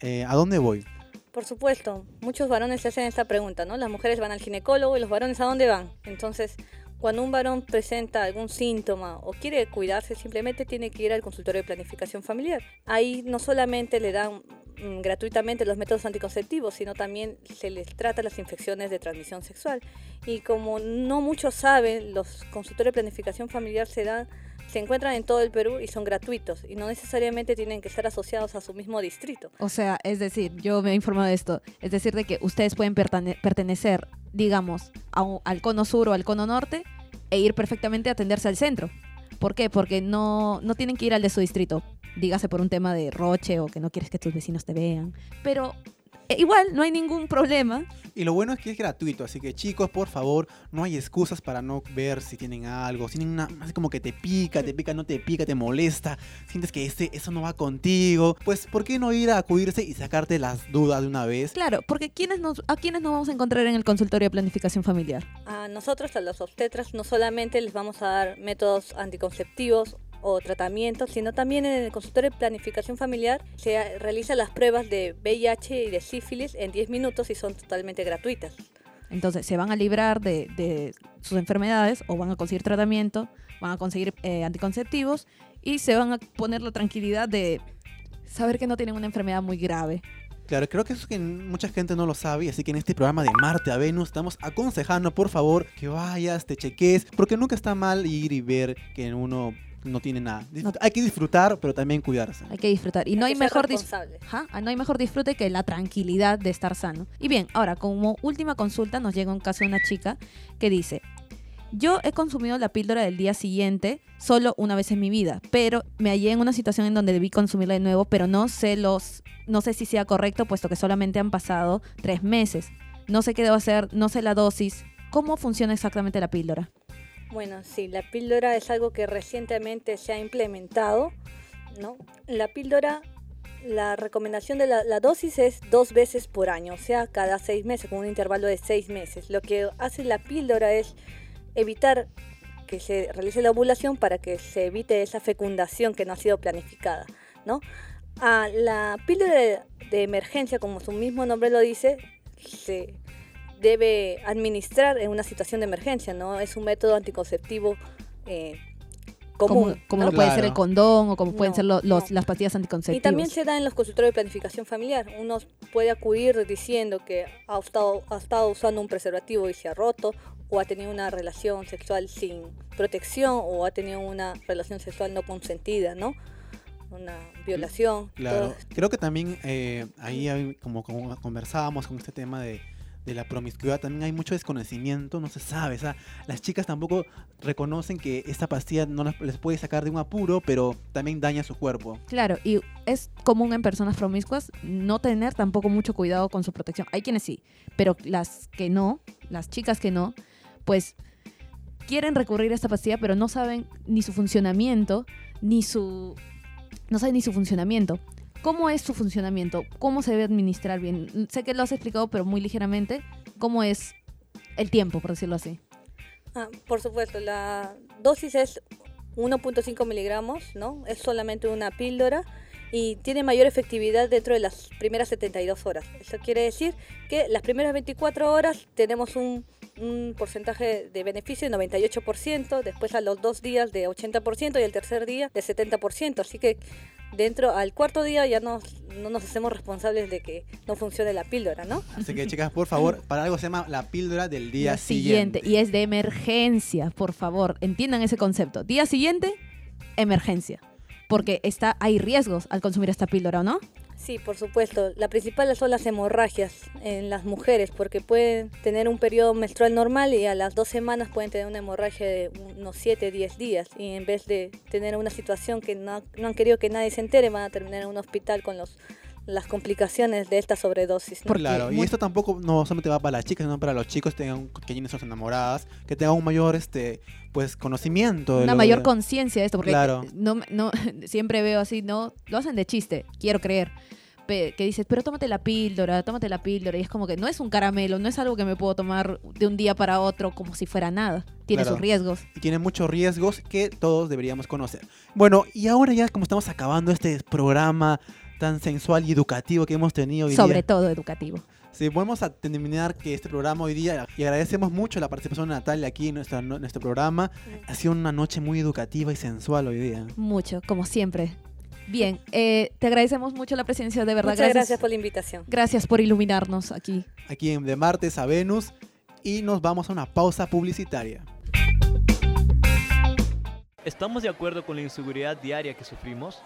eh, ¿a dónde voy? Por supuesto, muchos varones se hacen esta pregunta, ¿no? Las mujeres van al ginecólogo y los varones ¿a dónde van? Entonces, cuando un varón presenta algún síntoma o quiere cuidarse, simplemente tiene que ir al consultorio de planificación familiar. Ahí no solamente le dan mm, gratuitamente los métodos anticonceptivos, sino también se les trata las infecciones de transmisión sexual. Y como no muchos saben, los consultorios de planificación familiar se dan se encuentran en todo el Perú y son gratuitos y no necesariamente tienen que estar asociados a su mismo distrito. O sea, es decir, yo me he informado de esto, es decir, de que ustedes pueden pertenecer, digamos, a un- al cono sur o al cono norte e ir perfectamente a atenderse al centro. ¿Por qué? Porque no, no tienen que ir al de su distrito, dígase por un tema de roche o que no quieres que tus vecinos te vean. Pero igual, no hay ningún problema. Y lo bueno es que es gratuito, así que chicos, por favor, no hay excusas para no ver si tienen algo, si tienen una, así como que te pica, te pica, no te pica, te molesta, sientes que ese, eso no va contigo, pues ¿por qué no ir a acudirse y sacarte las dudas de una vez? Claro, porque ¿quiénes nos, ¿a quiénes nos vamos a encontrar en el consultorio de planificación familiar? A nosotros, a los obstetras, no solamente les vamos a dar métodos anticonceptivos o tratamientos, sino también en el consultorio de planificación familiar se realizan las pruebas de VIH y de sífilis en 10 minutos y son totalmente gratuitas. Entonces, se van a librar de, de sus enfermedades o van a conseguir tratamiento, van a conseguir eh, anticonceptivos y se van a poner la tranquilidad de saber que no tienen una enfermedad muy grave. Claro, creo que eso es que mucha gente no lo sabe, así que en este programa de Marte a Venus estamos aconsejando, por favor, que vayas, te cheques, porque nunca está mal ir y ver que uno no tiene nada. Hay que disfrutar, pero también cuidarse. Hay que disfrutar. Y no hay mejor. Ajá, no hay mejor disfrute que la tranquilidad de estar sano. Y bien, ahora, como última consulta, nos llega un caso de una chica que dice: Yo he consumido la píldora del día siguiente solo una vez en mi vida, pero me hallé en una situación en donde debí consumirla de nuevo, pero no sé los, no sé si sea correcto, puesto que solamente han pasado tres meses. No sé qué debo hacer, no sé la dosis. ¿Cómo funciona exactamente la píldora? Bueno, sí, la píldora es algo que recientemente se ha implementado, ¿no? La píldora, la recomendación de la, dosis es dos veces por año, o sea, cada seis meses, con un intervalo de seis meses. Lo que hace la píldora es evitar que se realice la ovulación para que se evite esa fecundación que no ha sido planificada, ¿no? Ah, la píldora de, de emergencia, como su mismo nombre lo dice, se debe administrar en una situación de emergencia, no es un método anticonceptivo eh, común. como, como ¿no? lo puede ser el Claro. condón o como pueden No, ser lo- los, no. las pastillas anticonceptivas. Y también se da en los consultorios de planificación familiar. Uno puede acudir diciendo que ha estado, ha estado usando un preservativo y se ha roto, o ha tenido una relación sexual sin protección, o ha tenido una relación sexual no consentida, ¿no? Una violación. Claro, creo que también eh, ahí hay- como, como conversábamos con este tema de, de la promiscuidad, también hay mucho desconocimiento, no se sabe, o sea, las chicas tampoco reconocen que esta pastilla no les puede sacar de un apuro, pero también daña su cuerpo. Claro, y es común en personas promiscuas no tener tampoco mucho cuidado con su protección. Hay quienes sí, pero las que no, las chicas que no, pues quieren recurrir a esta pastilla, pero no saben ni su funcionamiento, ni su... No saben ni su funcionamiento. ¿Cómo es su funcionamiento? ¿Cómo se debe administrar bien? Sé que lo has explicado, pero muy ligeramente. ¿Cómo es el tiempo, por decirlo así? Ah, por supuesto, la dosis es 1.5 miligramos, ¿no? Es solamente una píldora y tiene mayor efectividad dentro de las primeras 72 horas. Eso quiere decir que las primeras 24 horas tenemos un, un porcentaje de beneficio de 98%, después a los dos días de 80% y el tercer día de 70%. Así que dentro al cuarto día ya no, no nos hacemos responsables de que no funcione la píldora, ¿no? Así que chicas, por favor, para algo se llama la píldora del día Día siguiente. Y es de emergencia, por favor. Entiendan ese concepto. Día siguiente, emergencia. Porque está, hay riesgos al consumir esta píldora, ¿o no? Sí, por supuesto. La principal son las hemorragias en las mujeres, porque pueden tener un periodo menstrual normal y a las dos semanas pueden tener una hemorragia de unos 7, 10 días. Y en vez de tener una situación que no, no han querido que nadie se entere, van a terminar en un hospital con los, las complicaciones de esta sobredosis. ¿no? Claro, y esto tampoco no solamente va para las chicas, sino para los chicos que tengan que enamoradas, que tengan un mayor este pues conocimiento de Una lo mayor de- conciencia de esto, porque Claro. no, no, siempre veo así, no, lo hacen de chiste, quiero creer. Que dices, pero tómate la píldora, tómate la píldora. Y es como que no es un caramelo, no es algo que me puedo tomar de un día para otro como si fuera nada. Tiene Claro. sus riesgos. y tiene muchos riesgos que todos deberíamos conocer. Bueno, y ahora ya como estamos acabando este programa tan sensual y educativo que hemos tenido hoy Sobre día, todo educativo. Sí, vamos a terminar que este programa hoy día y agradecemos mucho la participación de Natalia aquí en, nuestra, en nuestro programa. Ha sido una noche muy educativa y sensual hoy día. Mucho, como siempre. Bien, eh, te agradecemos mucho la presencia, de verdad. Muchas gracias por la invitación. Gracias por iluminarnos aquí. Aquí en De Martes a Venus y nos vamos a una pausa publicitaria. ¿Estamos de acuerdo con la inseguridad diaria que sufrimos?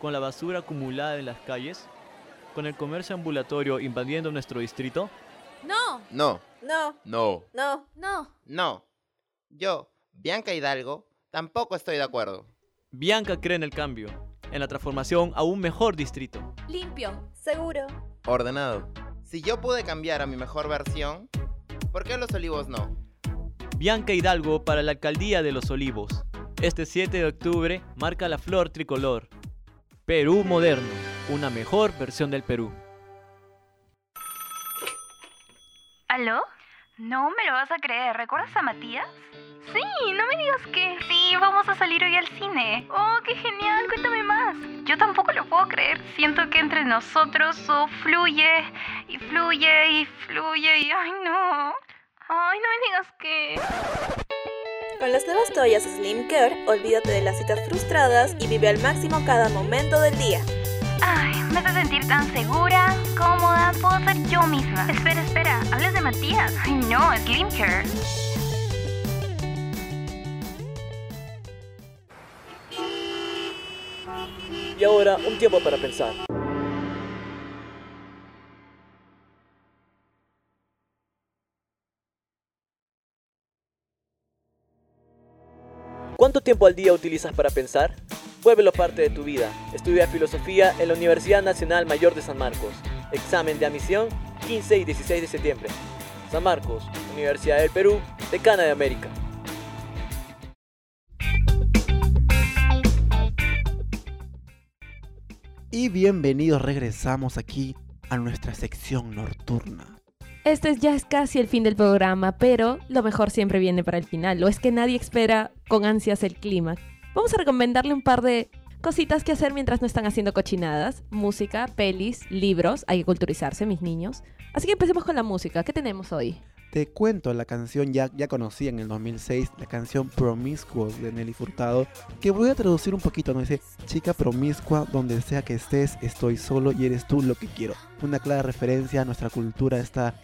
¿Con la basura acumulada en las calles? ¿Con el comercio ambulatorio invadiendo nuestro distrito? No, No, No, no, no. no. no. Yo, Bianca Hidalgo, tampoco estoy de acuerdo. Bianca cree en el cambio, en la transformación a un mejor distrito. Limpio. Seguro. Ordenado. Si yo pude cambiar a mi mejor versión, ¿por qué los olivos no? Bianca Hidalgo para la alcaldía de Los Olivos. Este 7 de octubre marca la flor tricolor. Perú moderno, una mejor versión del Perú. ¿Aló? No me lo vas a creer. ¿Recuerdas a Matías? Sí, no me digas que. Sí, vamos a salir hoy al cine. Oh, qué genial, cuéntame más. Yo tampoco lo puedo creer. Siento que entre nosotros oh, fluye y fluye y fluye y. ¡Ay, no! ¡Ay, no me digas que. Con las nuevas toallas Slim Care, olvídate de las citas frustradas y vive al máximo cada momento del día. Ay, me hace sentir tan segura, cómoda, puedo ser yo misma. Espera, espera, ¿hablas de Matías? Ay, no, Slim Care. Y ahora, un tiempo para pensar. Tiempo al día utilizas para pensar? Vuélvelo parte de tu vida. Estudia filosofía en la Universidad Nacional Mayor de San Marcos. Examen de admisión 15 y 16 de septiembre. San Marcos, Universidad del Perú, Decana de América. Y bienvenidos, regresamos aquí a nuestra sección nocturna. Este ya es casi el fin del programa, pero lo mejor siempre viene para el final. O es que nadie espera con ansias el clima. Vamos a recomendarle un par de cositas que hacer mientras no están haciendo cochinadas. Música, pelis, libros. Hay que culturizarse, mis niños. Así que empecemos con la música. ¿Qué tenemos hoy? te cuento la canción ya, ya conocí en el 2006, la canción Promiscuous de Nelly Furtado, que voy a traducir un poquito, ¿no? Dice, chica promiscua, donde sea que estés, estoy solo y eres tú lo que quiero. Una clara referencia a nuestra cultura, esta,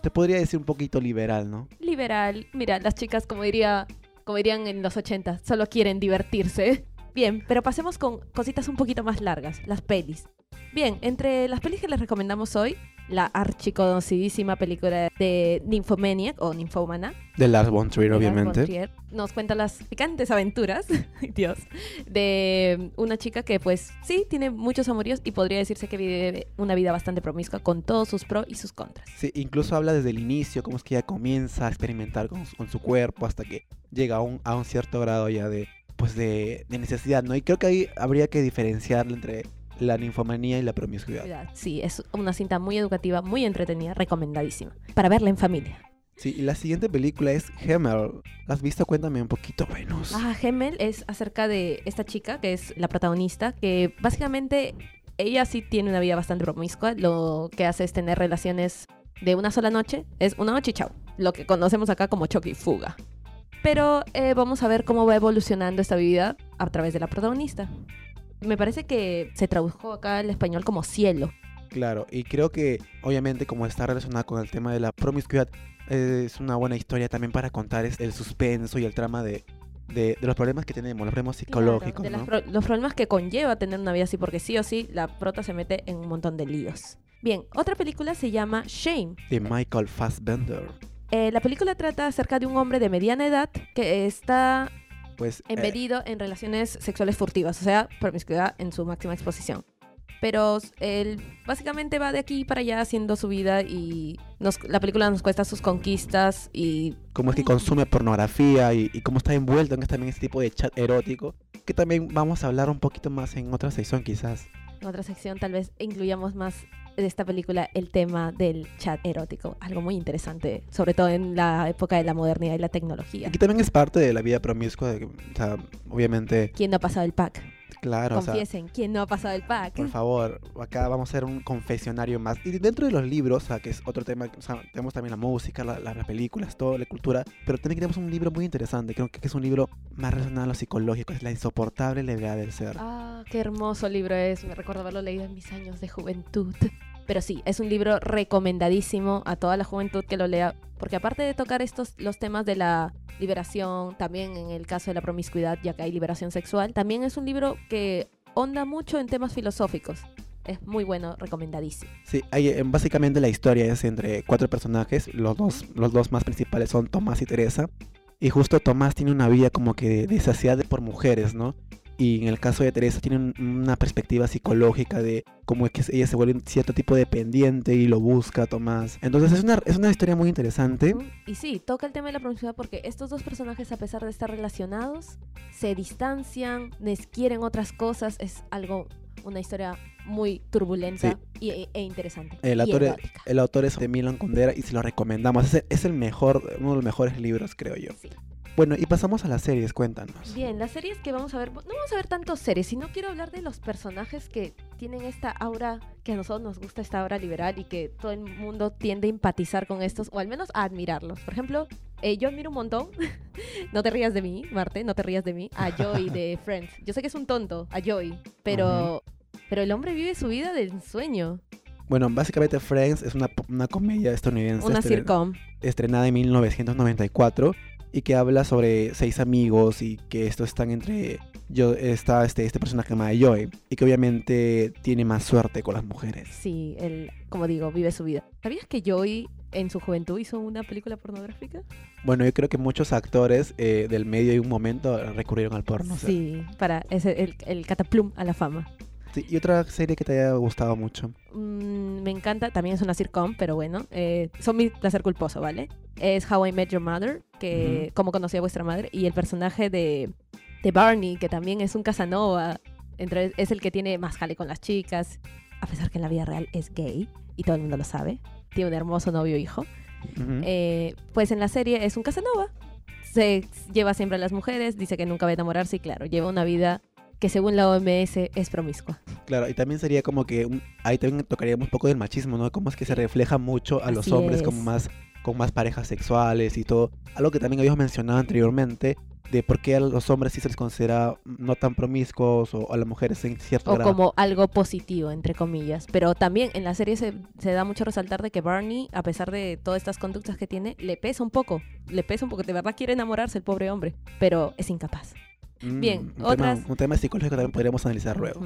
te podría decir un poquito liberal, ¿no? Liberal. Mira, las chicas, como diría, como dirían en los 80, solo quieren divertirse. Bien, pero pasemos con cositas un poquito más largas, las pelis. Bien, entre las pelis que les recomendamos hoy, la archiconocidísima película de Nymphomaniac o Nymphomana. De Lars von Trier, Lars von obviamente. Trier, nos cuenta las picantes aventuras, Dios, de una chica que pues sí, tiene muchos amoríos y podría decirse que vive una vida bastante promiscua con todos sus pros y sus contras. Sí, incluso habla desde el inicio, cómo es que ella comienza a experimentar con, su- con su cuerpo hasta que llega a un, a un cierto grado ya de, pues de, de necesidad, ¿no? Y creo que ahí habría que diferenciarla entre la ninfomanía y la promiscuidad. Sí, es una cinta muy educativa, muy entretenida, recomendadísima. Para verla en familia. Sí, y la siguiente película es Hammer. ¿La has visto? Cuéntame un poquito, Venus. Ah, Gemmel es acerca de esta chica, que es la protagonista, que básicamente ella sí tiene una vida bastante promiscua. Lo que hace es tener relaciones de una sola noche. Es una noche y chao. Lo que conocemos acá como choque y fuga. Pero eh, vamos a ver cómo va evolucionando esta vida a través de la protagonista. Me parece que se tradujo acá al español como cielo. Claro, y creo que obviamente como está relacionada con el tema de la promiscuidad, es una buena historia también para contar el suspenso y el trama de, de, de los problemas que tenemos, los problemas psicológicos, de las ¿no? pro- los problemas que conlleva tener una vida así, porque sí o sí, la prota se mete en un montón de líos. Bien, otra película se llama Shame. De Michael Fassbender. Eh, la película trata acerca de un hombre de mediana edad que está Pues eh, embedido en relaciones sexuales furtivas, o sea, promiscuidad en su máxima exposición. Pero él básicamente va de aquí para allá haciendo su vida y nos- la película nos cuesta sus conquistas y cómo es que consume pornografía y, y cómo está envuelto en este, también este tipo de chat erótico, que también vamos a hablar un poquito más en otra sección quizás. en otra sección tal vez incluyamos más de esta película el tema del chat erótico, algo muy interesante, sobre todo en la época de la modernidad y la tecnología. Y que también es parte de la vida promiscua, de o sea, obviamente, ¿Quién no ha pasado el pack? Claro, o sea, Confiesen, ¿quién no ha pasado el pack? por favor, acá vamos a hacer un confesionario más. Y dentro de los libros, o sea, que es otro tema, o sea, tenemos también la música, la- la- las películas, toda la cultura, pero también tenemos un libro muy interesante, creo que es un libro más relacionado a lo psicológico, es La insoportable levedad del ser. Ah, qué hermoso libro es. Me recuerdo haberlo leído en mis años de juventud. Pero sí, es un libro recomendadísimo a toda la juventud que lo lea, porque aparte de tocar estos los temas de la liberación, también en el caso de la promiscuidad, ya que hay liberación sexual, también es un libro que onda mucho en temas filosóficos. Es muy bueno, recomendadísimo. Sí, hay, eh, básicamente la historia es entre cuatro personajes, los dos, los dos más principales son Tomás y Teresa, y justo Tomás tiene una vida como que de, de saciedad por mujeres, ¿no? Y en el caso de Teresa tiene un- una perspectiva psicológica de cómo es que ella se vuelve un cierto tipo de dependiente y lo busca Tomás. Entonces es una, es una historia muy interesante. Y sí, toca el tema de la promiscuidad porque estos dos personajes, a pesar de estar relacionados, se distancian, les quieren otras cosas. Es algo, una historia muy turbulenta y, e, e interesante. El autor, es, el autor es de Milan Kundera y se lo recomendamos. Es el, es el mejor, uno de los mejores libros, creo yo. Bueno, y pasamos a las series, cuéntanos. Bien, las series que vamos a ver, no vamos a ver tantos series, sino quiero hablar de los personajes que tienen esta aura, que a nosotros nos gusta esta aura liberal y que todo el mundo tiende a empatizar con estos, o al menos a admirarlos. Por ejemplo, eh, yo admiro un montón, no te rías de mí, Marte, no te rías de mí, a Joey de Friends. Yo sé que es un tonto, a Joey, pero, pero el hombre vive su vida de ensueño. Bueno, básicamente Friends es una, una comedia estadounidense. Una estren- sitcom. Estrenada en 1994 y que habla sobre seis amigos y que estos están entre... Yo, está este, este personaje llamado Joey y que obviamente tiene más suerte con las mujeres. Sí, él, como digo, vive su vida. ¿Sabías que Joey en su juventud hizo una película pornográfica? Bueno, yo creo que muchos actores eh, del medio en un momento recurrieron al porno. o sea. Sí, para ese, el, el cataplum a la fama. Sí, Y otra serie que te haya gustado mucho. Mm, me encanta, también es una sitcom, pero bueno, eh, son mi placer culposo, ¿vale? Es How I Met Your Mother, que como conocí a vuestra madre, y el personaje de, de Barney, que también es un Casanova, entre, es el que tiene más jale con las chicas, a pesar que en la vida real es gay, y todo el mundo lo sabe, tiene un hermoso novio e hijo. Eh, pues en la serie es un Casanova, se lleva siempre a las mujeres, dice que nunca va a enamorarse y claro, lleva una vida que según la OMS es promiscua. Claro, y también sería como que un- ahí también tocaríamos un poco del machismo, ¿no? Cómo es que se refleja mucho a los hombres es. como más con más parejas sexuales y todo. Algo que también habíamos mencionado anteriormente de por qué a los hombres sí se les considera no tan promiscuos o a las mujeres en cierto O grado. como algo positivo, entre comillas. Pero también en la serie se, se da mucho resaltar de que Barney, a pesar de todas estas conductas que tiene, le pesa un poco. Le pesa un poco. De verdad quiere enamorarse el pobre hombre. Pero es incapaz. Mm, Bien, un otras... Tema, un tema psicológico también podríamos analizar luego.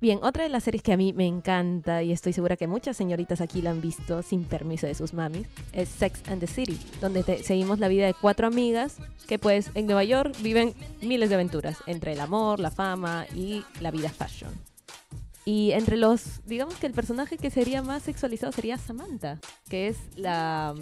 Bien, otra de las series que a mí me encanta y estoy segura que muchas señoritas aquí la han visto sin permiso de sus mamis es Sex and the City, donde te- seguimos la vida de cuatro amigas que pues en Nueva York viven miles de aventuras entre el amor, la fama y la vida fashion. Y entre los, digamos que el personaje que sería más sexualizado sería Samantha, que es la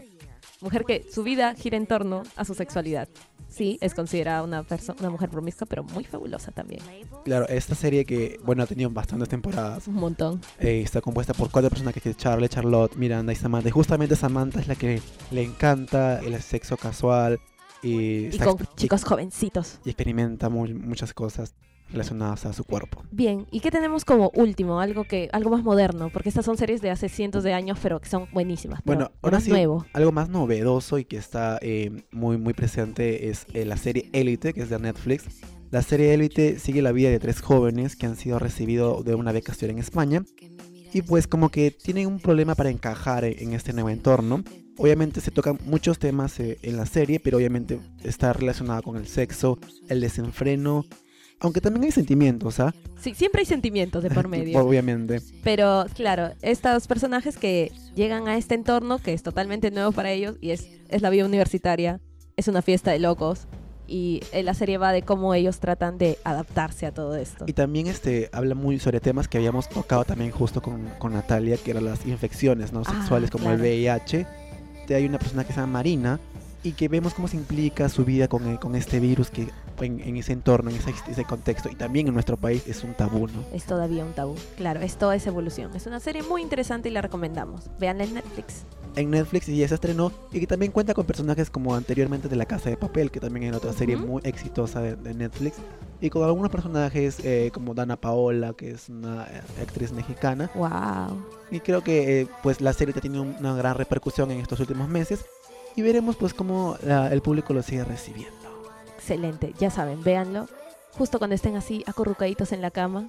mujer que su vida gira en torno a su sexualidad. Sí, es considerada una, una mujer promiscua, pero muy fabulosa también. Claro, esta serie que, bueno, ha tenido bastantes temporadas. Un montón. eh, está compuesta por cuatro personajes que es Charlie, Charlotte, Miranda y Samantha. Y justamente Samantha es la que le encanta el sexo casual y, Y con chicos jovencitos. y experimenta muy- muchas cosas relacionadas a su cuerpo. Bien, ¿y qué tenemos como último? Algo que algo más moderno, porque estas son series de hace cientos de años, pero que son buenísimas. Bueno, ahora sí, nuevo. algo más novedoso y que está eh, muy, muy presente es eh, la serie Elite, que es de Netflix. La serie Elite sigue la vida de tres jóvenes que han sido recibidos de una beca en España y pues como que tienen un problema para encajar en, en este nuevo entorno. Obviamente se tocan muchos temas eh, en la serie, pero obviamente está relacionada con el sexo, el desenfreno, aunque también hay sentimientos, ¿ah? Sí, siempre hay sentimientos de por medio. Obviamente. Pero claro, estos personajes que llegan a este entorno que es totalmente nuevo para ellos y es, es la vida universitaria, es una fiesta de locos y eh, la serie va de cómo ellos tratan de adaptarse a todo esto. Y también este habla muy sobre temas que habíamos tocado también justo con, con Natalia, que eran las infecciones ¿no? Ah, sexuales como el claro. VIH. Te- Hay una persona que se llama Marina y que vemos cómo se implica su vida con, con este virus que en, en ese entorno, en ese, ese contexto y también en nuestro país es un tabú, ¿no? Es todavía un tabú. Claro, es evolución. Es una serie muy interesante y la recomendamos. Veanla en Netflix. En Netflix y ya se estrenó y que también cuenta con personajes como anteriormente de La Casa de Papel, que también era otra serie muy exitosa de, de Netflix. Y con algunos personajes eh, como Dana Paola, que es una eh, actriz mexicana. Wow. Y creo que eh, pues la serie ha tenido una gran repercusión en estos últimos meses y veremos pues cómo la- el público lo sigue recibiendo. Excelente. Ya saben, véanlo. Justo cuando estén así acurrucaditos en la cama.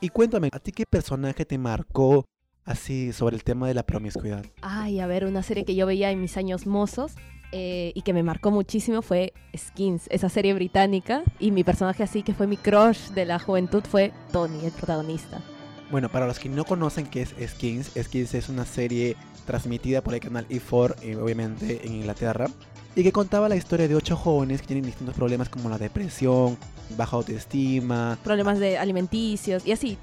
Y cuéntame, ¿a ti qué personaje te marcó así sobre el tema de la promiscuidad? Ay, a ver, una serie que yo veía en mis años mozos eh, y que me marcó muchísimo fue Skins, esa serie británica. Y mi personaje así, que fue mi crush de la juventud, fue Tony, el protagonista. Bueno, para los que no conocen qué es Skins, Skins es una serie transmitida por el canal E4, eh, obviamente en Inglaterra, y que contaba la historia de ocho jóvenes que tienen distintos problemas como la depresión, baja autoestima, Problemas de alimenticios y así.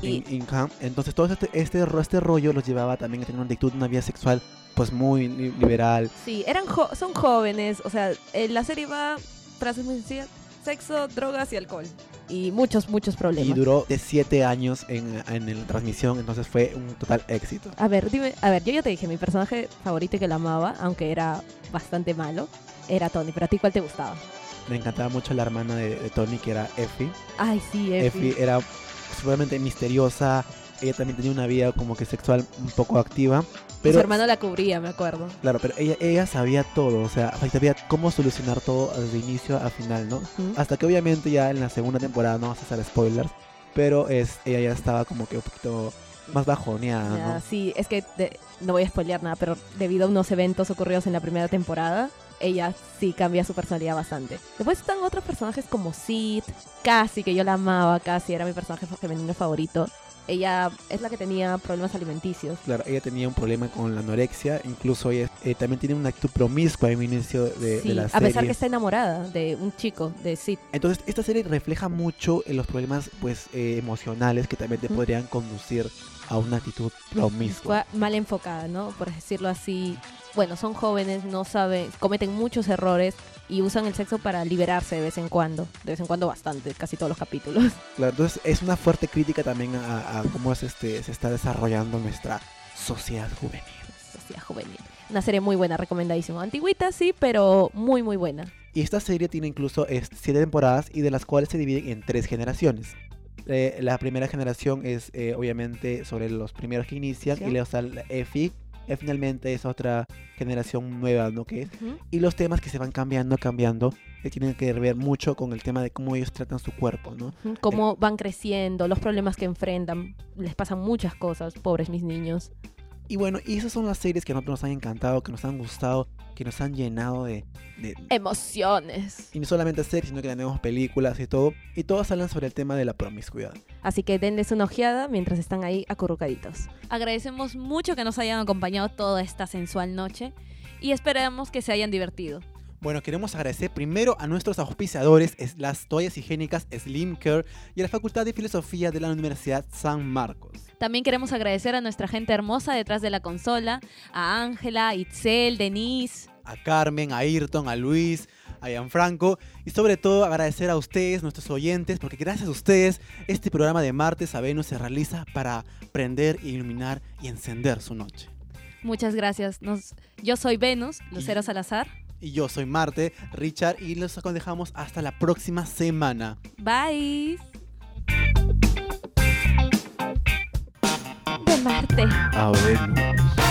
Y en Ham. Entonces todo este, este, este rollo los llevaba también a tener una actitud, una vida sexual pues muy li- liberal. sí, eran jo- son jóvenes. O sea, eh, la serie va tras sexo, drogas y alcohol. Y muchos, muchos Y problemas. duró de 7 años en, en la transmisión, entonces fue un total éxito. A ver, dime, a ver, yo ya te dije, mi personaje favorito y que lo amaba, aunque era bastante malo, era Tony. Pero a ti, ¿cuál te gustaba? Me encantaba mucho la hermana de, de Tony, que era Effie. Ay, sí, Effie. Effie era sumamente misteriosa. Ella también tenía una vida como que sexual un poco activa. Pero, Su hermano la cubría, me acuerdo. Claro, pero ella, ella sabía todo, o sea, sabía cómo solucionar todo desde inicio a final, ¿no? Hasta que obviamente ya en la segunda temporada, no vas a hacer spoilers, pero es, ella ya estaba como que un poquito más bajoneada, Ya, ¿no? sí, es que de- no voy a spoilear nada, pero debido a unos eventos ocurridos en la primera temporada, ella sí cambia su personalidad bastante. Después están otros personajes como Sid, Cassie, que yo la amaba, Cassie era mi personaje femenino favorito. Ella es la que tenía problemas alimenticios. Claro, ella tenía un problema con la anorexia, incluso ella eh, también tiene una actitud promiscua en un inicio de, Sí, de la a serie. pesar que está enamorada de un chico, de Sid. Entonces, esta serie refleja mucho en los problemas pues eh, emocionales que también te Ujú. podrían conducir a una actitud promiscua. Mal enfocada, ¿no? Por decirlo así. Bueno, son jóvenes, no saben, cometen muchos errores y usan el sexo para liberarse de vez en cuando. De vez en cuando bastante, casi todos los capítulos. Claro, entonces es una fuerte crítica también a, a cómo es este, se está desarrollando nuestra sociedad juvenil. Sociedad juvenil. Una serie muy buena, recomendadísimo. Antigüita, sí, pero muy, muy buena. Y esta serie tiene incluso siete temporadas y de las cuales se dividen en tres generaciones. Eh, la primera generación es eh, obviamente sobre los primeros que inician Sí. y luego está la Eh, finalmente es otra generación nueva, ¿no? Que es Ujú. y los temas que se van cambiando, cambiando, que tienen que ver mucho con el tema de cómo ellos tratan su cuerpo, ¿no? Cómo van creciendo, los problemas que enfrentan. Les pasan muchas cosas, pobres mis niños. Y bueno, y esas son las series que a nosotros nos han encantado, que nos han gustado, que nos han llenado de... de- Emociones. y no solamente series, sino que tenemos películas y todo. Y todas hablan sobre el tema de la promiscuidad. Así que denles una ojeada mientras están ahí acurrucaditos. Agradecemos mucho que nos hayan acompañado toda esta sensual noche y esperamos que se hayan divertido. Bueno, queremos agradecer primero a nuestros auspiciadores, es las toallas higiénicas Slim Care y a la Facultad de Filosofía de la Universidad San Marcos. También queremos agradecer a nuestra gente hermosa detrás de la consola, a Ángela, Itzel, Denise. A Carmen, a Ayrton, a Luis, a Gianfranco y sobre todo agradecer a ustedes, nuestros oyentes, porque gracias a ustedes este programa de martes a Venus se realiza para prender, iluminar y encender su noche. Muchas gracias. Nos- Yo soy Venus, Lucero Salazar. Y yo soy Marte, Richard, y los aconsejamos hasta la próxima semana. Bye. De Marte. A Venus.